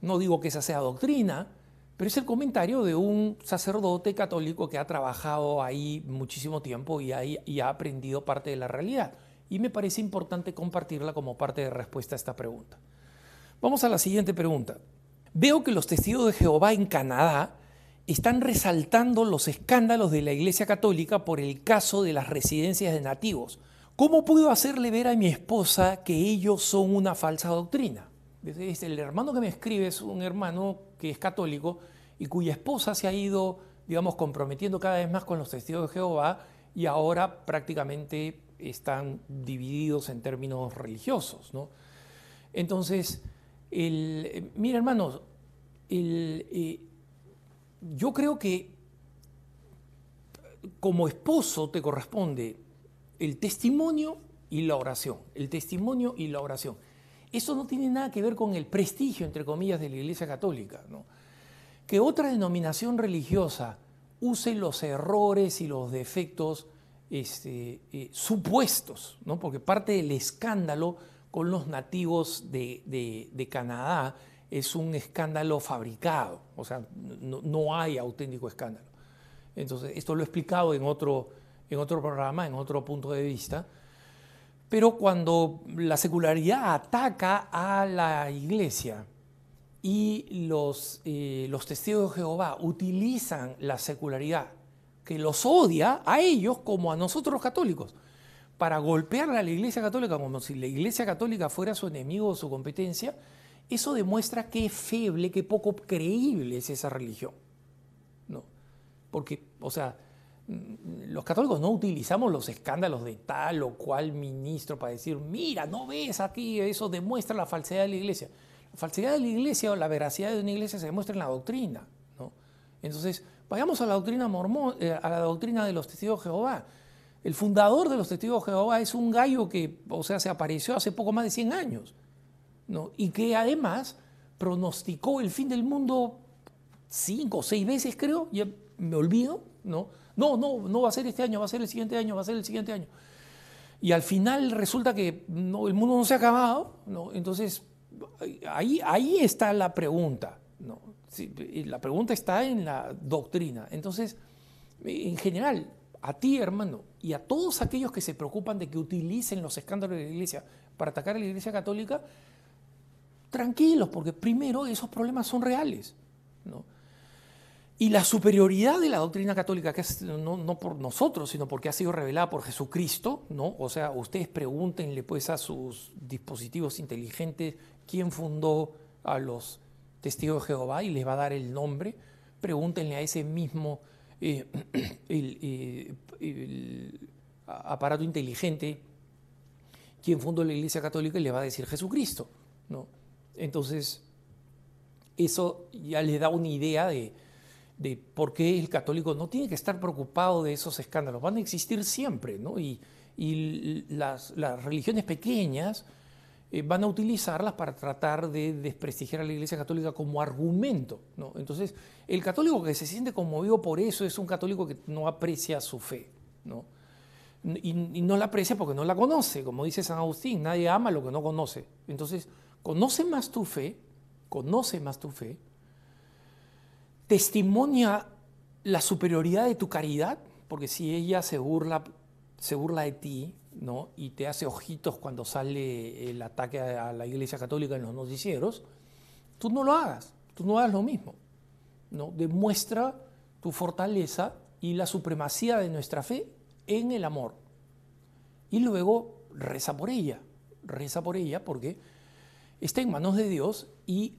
no digo que esa sea doctrina, pero es el comentario de un sacerdote católico que ha trabajado ahí muchísimo tiempo y, ahí, y ha aprendido parte de la realidad y me parece importante compartirla como parte de respuesta a esta pregunta. Vamos a la siguiente pregunta. veo que los testigos de Jehová en Canadá están resaltando los escándalos de la Iglesia Católica por el caso de las residencias de nativos. ¿Cómo puedo hacerle ver a mi esposa que ellos son una falsa doctrina? El hermano que me escribe es un hermano que es católico y cuya esposa se ha ido, digamos, comprometiendo cada vez más con los testigos de Jehová y ahora prácticamente están divididos en términos religiosos. ¿no? Entonces, el, mira hermanos, el, eh, yo creo que como esposo te corresponde el testimonio y la oración. El testimonio y la oración. Eso no tiene nada que ver con el prestigio, entre comillas, de la Iglesia Católica. Que otra denominación religiosa use los errores y los defectos este, eh, supuestos, ¿no? porque parte del escándalo con los nativos de Canadá es un escándalo fabricado, o sea, no, hay auténtico escándalo. Entonces, esto lo he explicado en otro, en otro programa, en otro punto de vista, pero cuando la secularidad ataca a la iglesia y los, eh, los testigos de Jehová utilizan la secularidad, que los odia a ellos como a nosotros los católicos, para golpear a la iglesia católica como si la iglesia católica fuera su enemigo o su competencia, eso demuestra qué feble, qué poco creíble es esa religión. ¿no? Porque, o sea, mm, los católicos no utilizamos los escándalos de tal o cual ministro para decir, mira, no ves aquí, eso demuestra la falsedad de la iglesia. La falsedad de la iglesia o la veracidad de una iglesia se demuestra en la doctrina. ¿no? Entonces, vayamos a la doctrina mormón, eh, a la doctrina de los testigos de Jehová. El fundador de los testigos de Jehová es un gallo que, o sea, se apareció hace poco más de 100 años y que además pronosticó el fin del mundo cinco o seis veces, creo, ya me olvido, ¿no? No, no, no va a ser este año, va a ser el siguiente año, va a ser el siguiente año. Y al final resulta que no, el mundo no se ha acabado, ¿no? Entonces, ahí, ahí está la pregunta, ¿no? La pregunta está en la doctrina. Entonces, en general, a ti, hermano, y a todos aquellos que se preocupan de que utilicen los escándalos de la iglesia para atacar a la iglesia católica, tranquilos, porque primero esos problemas son reales. Y la superioridad de la doctrina católica, que es no, por nosotros, sino porque ha sido revelada por Jesucristo, ¿no? O sea, ustedes pregúntenle pues a sus dispositivos inteligentes quién fundó a los testigos de Jehová y les va a dar el nombre. Pregúntenle a ese mismo eh, (clears throat) eh, aparato inteligente quién fundó la Iglesia Católica y le va a decir Jesucristo, ¿no? Entonces, eso ya le da una idea de, por qué el católico no tiene que estar preocupado de esos escándalos. Van a existir siempre, ¿no? Y, las, religiones pequeñas eh, van a utilizarlas para tratar de desprestigiar a la Iglesia Católica como argumento, ¿no? Entonces, el católico que se siente conmovido por eso es un católico que no aprecia su fe, ¿no? Y, y no la aprecia porque no la conoce, como dice San Agustín, nadie ama lo que no conoce. Entonces, conoce más tu fe, conoce más tu fe, testimonia la superioridad de tu caridad, porque si ella se burla, se burla de ti, ¿no? y te hace ojitos cuando sale el ataque a la Iglesia Católica en los noticieros, tú no lo hagas, tú no hagas lo mismo. ¿no? Demuestra tu fortaleza y la supremacía de nuestra fe en el amor. Y luego reza por ella, reza por ella porque está en manos de Dios y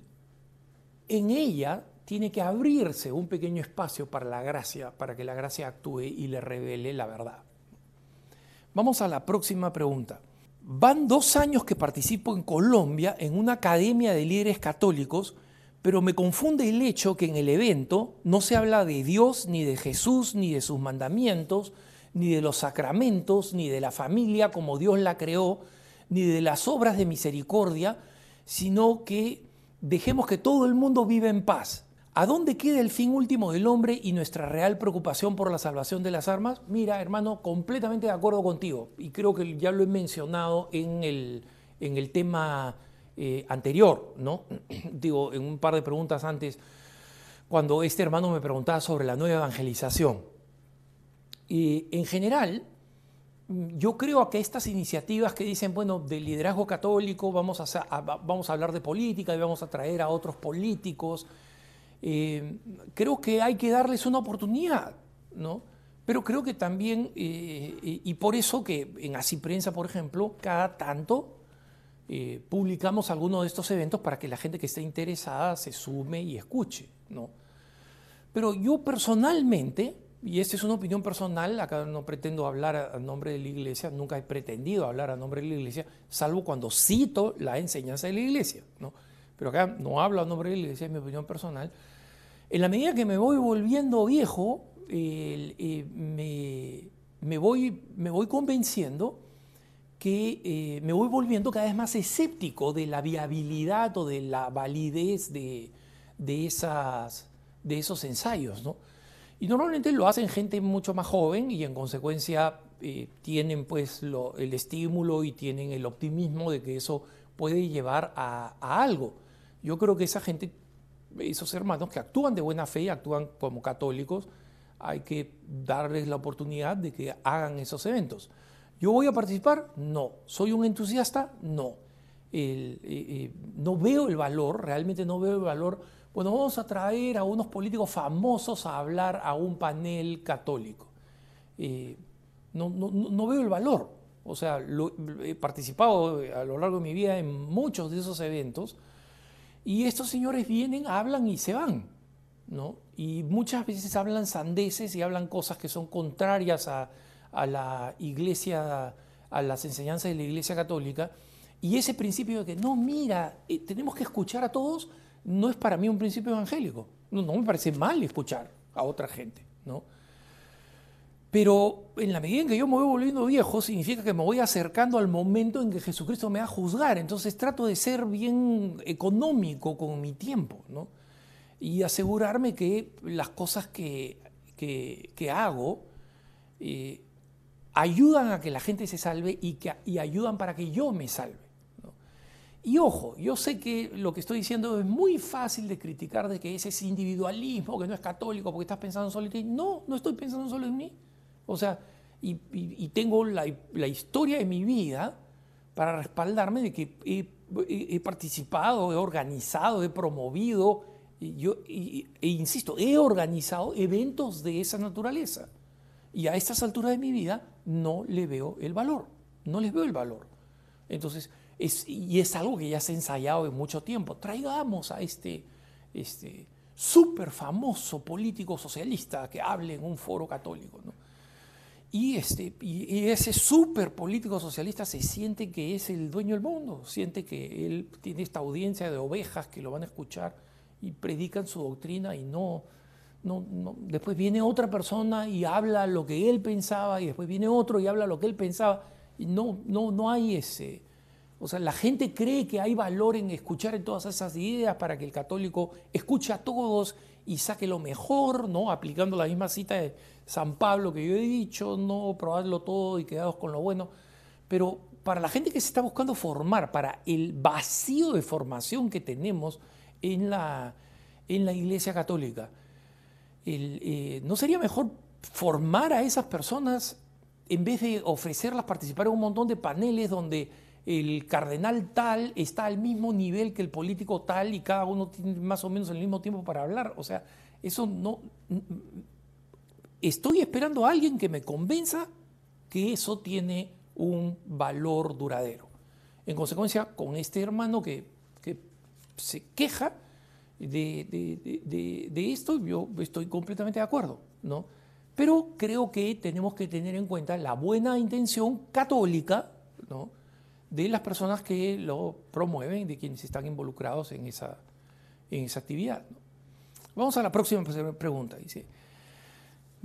en ella tiene que abrirse un pequeño espacio para la gracia, para que la gracia actúe y le revele la verdad. Vamos a la próxima pregunta. Van dos años que participo en Colombia en una academia de líderes católicos, pero me confunde el hecho que en el evento no se habla de Dios, ni de Jesús, ni de sus mandamientos, ni de los sacramentos, ni de la familia como Dios la creó, ni de las obras de misericordia, sino que dejemos que todo el mundo viva en paz. ¿A dónde queda el fin último del hombre y nuestra real preocupación por la salvación de las armas? Mira, hermano, completamente de acuerdo contigo. Y creo que ya lo he mencionado en el, en el tema eh, anterior, ¿no? (clears throat) Digo, en un par de preguntas antes, cuando este hermano me preguntaba sobre la nueva evangelización. Y en general, yo creo que estas iniciativas que dicen, bueno, del liderazgo católico vamos a, vamos a hablar de política y vamos a traer a otros políticos, eh, creo que hay que darles una oportunidad, ¿no? Pero creo que también, eh, y por eso que en Así Prensa, por ejemplo, cada tanto eh, publicamos algunos de estos eventos para que la gente que esté interesada se sume y escuche, ¿no? Pero yo personalmente, y esta es una opinión personal, acá no pretendo hablar a nombre de la iglesia, nunca he pretendido hablar a nombre de la iglesia, salvo cuando cito la enseñanza de la iglesia, ¿no? Pero acá no hablo a nombre de la iglesia, es mi opinión personal. En la medida que me voy volviendo viejo, eh, me, voy, me voy convenciendo que eh, me voy volviendo cada vez más escéptico de la viabilidad o de la validez de, esas, de esos ensayos. ¿no? Y normalmente lo hacen gente mucho más joven y en consecuencia eh, tienen pues el estímulo y tienen el optimismo de que eso puede llevar a, algo. Yo creo que esa gente, esos hermanos que actúan de buena fe, actúan como católicos, hay que darles la oportunidad de que hagan esos eventos. ¿Yo voy a participar? No. ¿Soy un entusiasta? No. Eh, eh, no veo el valor, realmente no veo el valor bueno, vamos a traer a unos políticos famosos a hablar a un panel católico. Eh, no, veo el valor. O sea, he participado a lo largo de mi vida en muchos de esos eventos y estos señores vienen, hablan y se van. ¿no? Y muchas veces hablan sandeces y hablan cosas que son contrarias a, la iglesia, a las enseñanzas de la iglesia católica. Y ese principio de que, no, mira, eh, tenemos que escuchar a todos, no es para mí un principio evangélico. No, me parece mal escuchar a otra gente, ¿no? Pero en la medida en que yo me voy volviendo viejo, significa que me voy acercando al momento en que Jesucristo me va a juzgar. Entonces trato de ser bien económico con mi tiempo, ¿no? Y asegurarme que las cosas que, hago eh, ayudan a que la gente se salve y, que, y ayudan para que yo me salve. Y ojo, yo sé que lo que estoy diciendo es muy fácil de criticar de que ese es individualismo, que no es católico porque estás pensando solo en ti. No, no estoy pensando solo en mí. O sea, y, tengo la, historia de mi vida para respaldarme de que he, participado, he organizado, he promovido, y yo, e insisto, he organizado eventos de esa naturaleza. Y a estas alturas de mi vida no le veo el valor, no les veo el valor. Entonces, y es algo que ya se ha ensayado en mucho tiempo. Traigamos a este, este súper famoso político socialista que hable en un foro católico. Y, este, y, ese súper político socialista se siente que es el dueño del mundo, siente que él tiene esta audiencia de ovejas que lo van a escuchar y predican su doctrina y no, no, no, después viene otra persona y habla lo que él pensaba y después viene otro y habla lo que él pensaba y no, no, no hay ese, o sea, la gente cree que hay valor en escuchar en todas esas ideas para que el católico escuche a todos y saque lo mejor, ¿no? Aplicando la misma cita de San Pablo que yo he dicho, no probarlo todo y quedados con lo bueno. Pero para la gente que se está buscando formar, para el vacío de formación que tenemos en la, en la Iglesia Católica, eh, ¿no sería mejor formar a esas personas en vez de ofrecerlas participar en un montón de paneles donde el cardenal tal está al mismo nivel que el político tal y cada uno tiene más o menos el mismo tiempo para hablar. O sea, eso no... Estoy esperando a alguien que me convenza que eso tiene un valor duradero. En consecuencia, con este hermano que, se queja de, de, esto, yo estoy completamente de acuerdo, ¿no? Pero creo que tenemos que tener en cuenta la buena intención católica, ¿no? de las personas que lo promueven, de quienes están involucrados en esa, en esa actividad. Vamos a la próxima pregunta. Dice,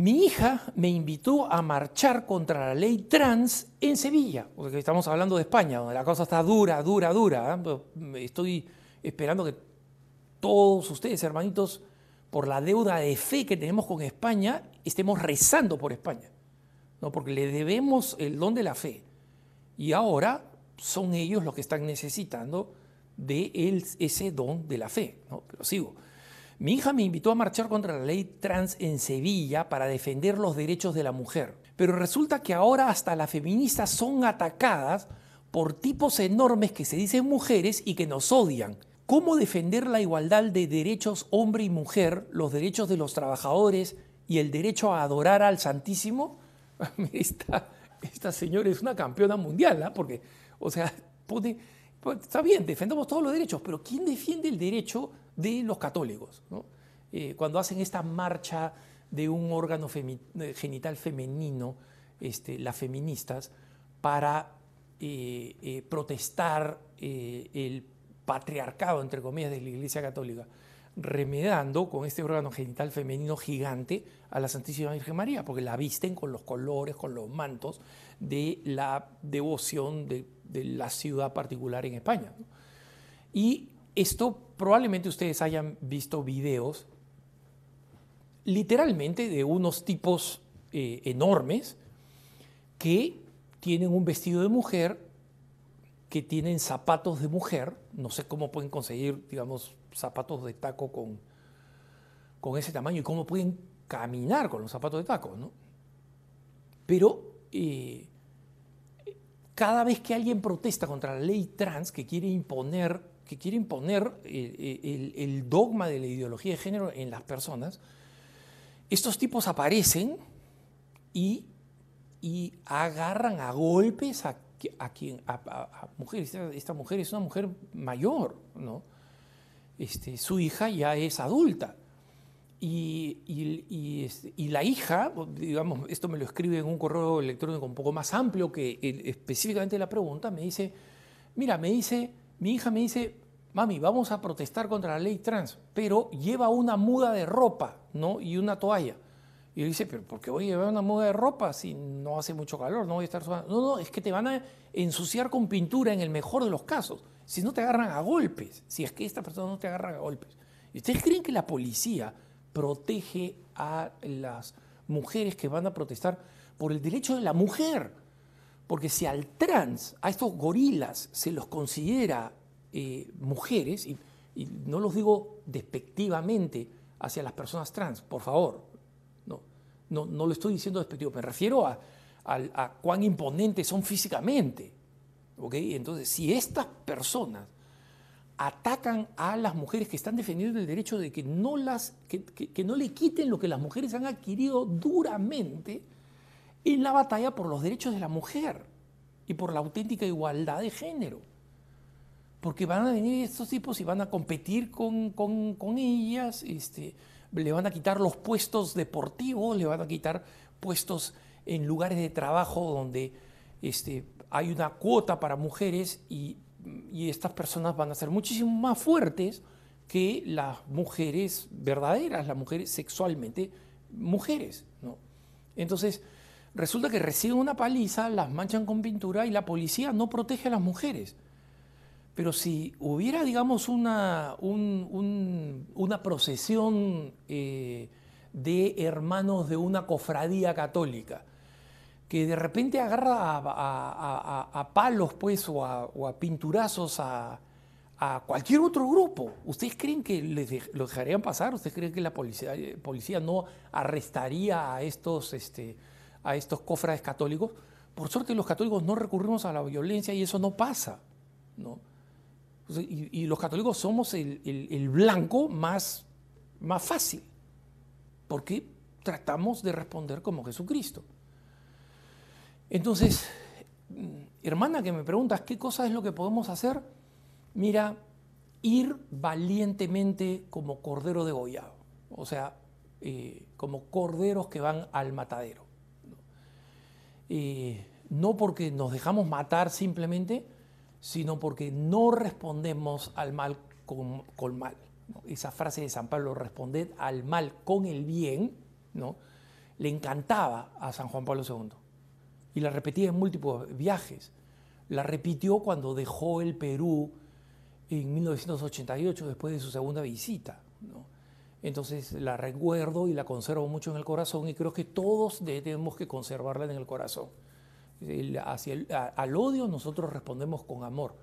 mi hija me invitó a marchar contra la ley trans en Sevilla, porque estamos hablando de España, donde la cosa está dura, dura, dura. ¿eh? Estoy esperando que todos ustedes, hermanitos, por la deuda de fe que tenemos con España, estemos rezando por España, ¿no? porque le debemos el don de la fe. Y ahora son ellos los que están necesitando de ese don de la fe. ¿no? Pero sigo. Mi hija me invitó a marchar contra la ley trans en Sevilla para defender los derechos de la mujer. Pero resulta que ahora hasta las feministas son atacadas por tipos enormes que se dicen mujeres y que nos odian. ¿Cómo defender la igualdad de derechos hombre y mujer, los derechos de los trabajadores y el derecho a adorar al Santísimo? (laughs) esta, señora es una campeona mundial, ¿ah? porque, o sea, pues, está bien, defendemos todos los derechos, pero ¿quién defiende el derecho de los católicos? Eh, cuando hacen esta marcha de un órgano eh, genital femenino, este, las feministas, para eh, protestar el patriarcado, entre comillas, de la Iglesia Católica remedando con este órgano genital femenino gigante a la Santísima Virgen María, porque la visten con los colores, con los mantos de la devoción de, la ciudad particular en España. Y esto probablemente ustedes hayan visto videos literalmente de unos tipos eh, enormes que tienen un vestido de mujer, que tienen zapatos de mujer, no sé cómo pueden conseguir, digamos, zapatos de taco con, con ese tamaño y cómo pueden caminar con los zapatos de taco, ¿no? Pero eh, cada vez que alguien protesta contra la ley trans que quiere imponer, que quiere imponer eh, eh, el, dogma de la ideología de género en las personas, estos tipos aparecen y, y agarran a golpes a, a quien a, mujeres. esta, mujer es una mujer mayor, ¿no? Este, su hija ya es adulta. Y, este, y, la hija, digamos, esto me lo escribe en un correo electrónico un poco más amplio que específicamente la pregunta, me dice, mira, me dice, mi hija me dice, mami, vamos a protestar contra la ley trans, pero lleva una muda de ropa, ¿no? Y una toalla. Y yo dice, pero ¿por qué voy a llevar una muda de ropa si no hace mucho calor? No voy a estar No, no, es que te van a ensuciar con pintura en el mejor de los casos si no te agarran a golpes, si es que esta persona no te agarra a golpes. ¿Y ustedes creen que la policía protege a las mujeres que van a protestar por el derecho de la mujer? Porque si al trans, a estos gorilas, se los considera eh, mujeres, y, no los digo despectivamente hacia las personas trans, por favor, no, no, no lo estoy diciendo despectivo, me refiero a, cuán imponentes son físicamente. Entonces, si estas personas atacan a las mujeres que están defendiendo el derecho de que no, las, que, no le quiten lo que las mujeres han adquirido duramente en la batalla por los derechos de la mujer y por la auténtica igualdad de género. Porque van a venir estos tipos y van a competir con, ellas, este, le van a quitar los puestos deportivos, le van a quitar puestos en lugares de trabajo donde este, hay una cuota para mujeres y, estas personas van a ser muchísimo más fuertes que las mujeres verdaderas, las mujeres sexualmente mujeres. ¿no? Entonces, resulta que reciben una paliza, las manchan con pintura y la policía no protege a las mujeres. Pero si hubiera, digamos, una, una procesión eh, de hermanos de una cofradía católica, que de repente agarra a, palos pues, o a, pinturazos a, cualquier otro grupo. ¿Ustedes creen que les lo dejarían pasar? ¿Ustedes creen que la policía, policía no arrestaría a estos, este, a estos cofrades católicos? Por suerte los católicos no recurrimos a la violencia y eso no pasa. ¿no? Y, los católicos somos el, blanco más, más fácil, porque tratamos de responder como Jesucristo. Entonces, hermana que me preguntas, ¿qué cosa es lo que podemos hacer? Mira, ir valientemente como cordero degollado, o sea, eh, como corderos que van al matadero. Eh, no porque nos dejamos matar simplemente, sino porque no respondemos al mal con, mal. Esa frase de San Pablo, responded al mal con el bien, ¿no? le encantaba a San Juan Pablo II y la repetía en múltiples viajes. La repitió cuando dejó el Perú en 1988, después de su segunda visita. Entonces la recuerdo y la conservo mucho en el corazón y creo que todos tenemos que conservarla en el corazón. Hacia al odio nosotros respondemos con amor.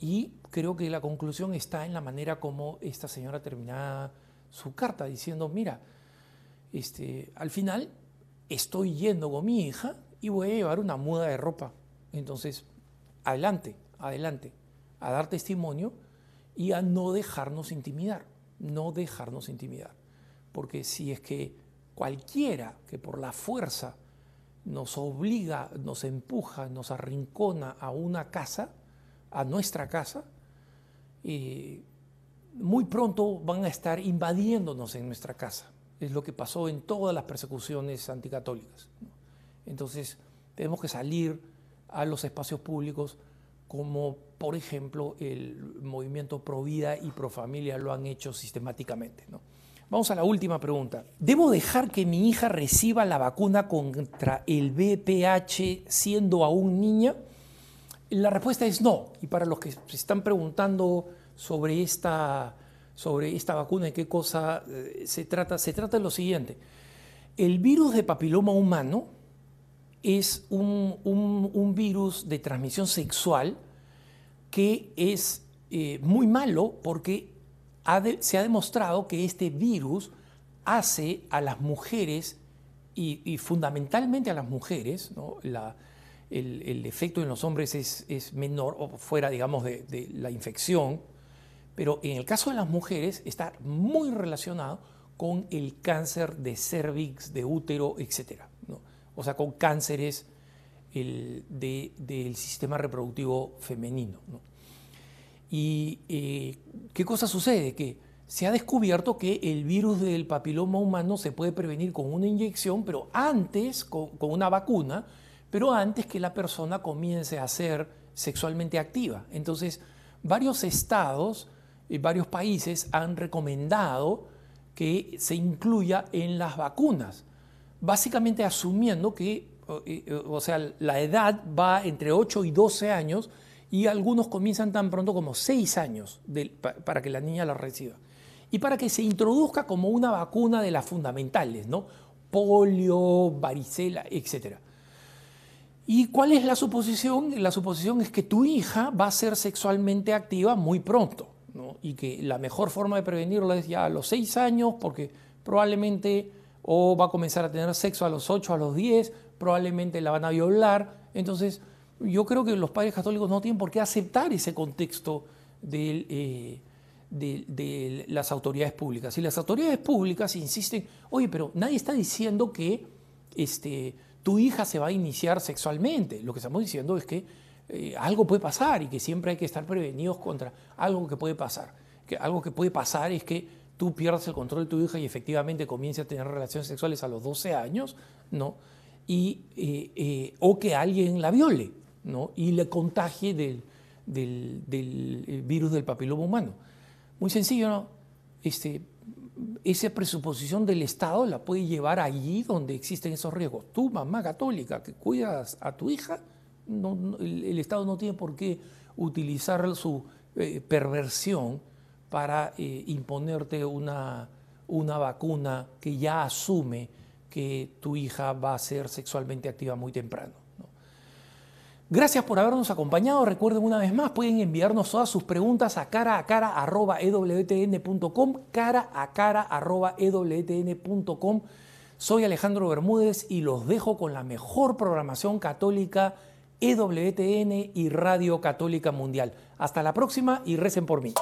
Y creo que la conclusión está en la manera como esta señora terminaba su carta, diciendo, mira, este, al final estoy yendo con mi hija y voy a llevar una muda de ropa. Entonces, adelante, adelante, a dar testimonio y a no dejarnos intimidar, no dejarnos intimidar. Porque si es que cualquiera que por la fuerza nos obliga, nos empuja, nos arrincona a una casa, a nuestra casa, eh, muy pronto van a estar invadiéndonos en nuestra casa. Es lo que pasó en todas las persecuciones anticatólicas. Entonces, tenemos que salir a los espacios públicos como, por ejemplo, el movimiento Pro Vida y Pro Familia lo han hecho sistemáticamente. Vamos a la última pregunta. ¿Debo dejar que mi hija reciba la vacuna contra el VPH siendo aún niña? La respuesta es no. Y para los que se están preguntando sobre esta, sobre esta vacuna y qué cosa eh, se trata, se trata de lo siguiente. El virus de papiloma humano es un, virus de transmisión sexual que es eh, muy malo porque se ha demostrado que este virus hace a las mujeres y, fundamentalmente a las mujeres, el, efecto en los hombres es, menor o fuera, digamos, de, la infección, pero en el caso de las mujeres está muy relacionado con el cáncer de cervix, de útero, etc. O sea, con cánceres del sistema reproductivo femenino. ¿Y eh, qué cosa sucede? Que se ha descubierto que el virus del papiloma humano se puede prevenir con una inyección, pero antes, con, una vacuna, pero antes que la persona comience a ser sexualmente activa. Entonces, varios estados y varios países han recomendado que se incluya en las vacunas, básicamente asumiendo que, eh, o sea, la edad va entre 8 y 12 años, y algunos comienzan tan pronto como seis años para que la niña la reciba. Y para que se introduzca como una vacuna de las fundamentales, ¿no? Polio, varicela, etc. ¿Y cuál es la suposición? La suposición es que tu hija va a ser sexualmente activa muy pronto. Y que la mejor forma de prevenirlo es ya a los seis años, porque probablemente o va a comenzar a tener sexo a los ocho, a los diez, probablemente la van a violar. Entonces, yo creo que los padres católicos no tienen por qué aceptar ese contexto eh, de, las autoridades públicas. Si las autoridades públicas insisten, oye, pero nadie está diciendo que este, tu hija se va a iniciar sexualmente. Lo que estamos diciendo es que eh, algo puede pasar y que siempre hay que estar prevenidos contra algo que puede pasar. Que algo que puede pasar es que tú pierdas el control de tu hija y efectivamente comience a tener relaciones sexuales a los 12 años, ¿no? Y, eh, o que alguien la viole y le contagie del, eh, virus del papiloma humano. Muy sencillo, ¿no? Este, esa presuposición del Estado la puede llevar allí donde existen esos riesgos. Tú, mamá católica, que cuidas a tu hija, el, Estado no tiene por qué utilizar su eh, perversión para eh, imponerte una, una vacuna que ya asume que tu hija va a ser sexualmente activa muy temprano. Gracias por habernos acompañado. Recuerden una vez más, pueden enviarnos todas sus preguntas a cara a cara arroba ewtn.com, cara a cara arroba ewtn.com. Soy Alejandro Bermúdez y los dejo con la mejor programación católica EWTN y Radio Católica Mundial. Hasta la próxima y recen por mí.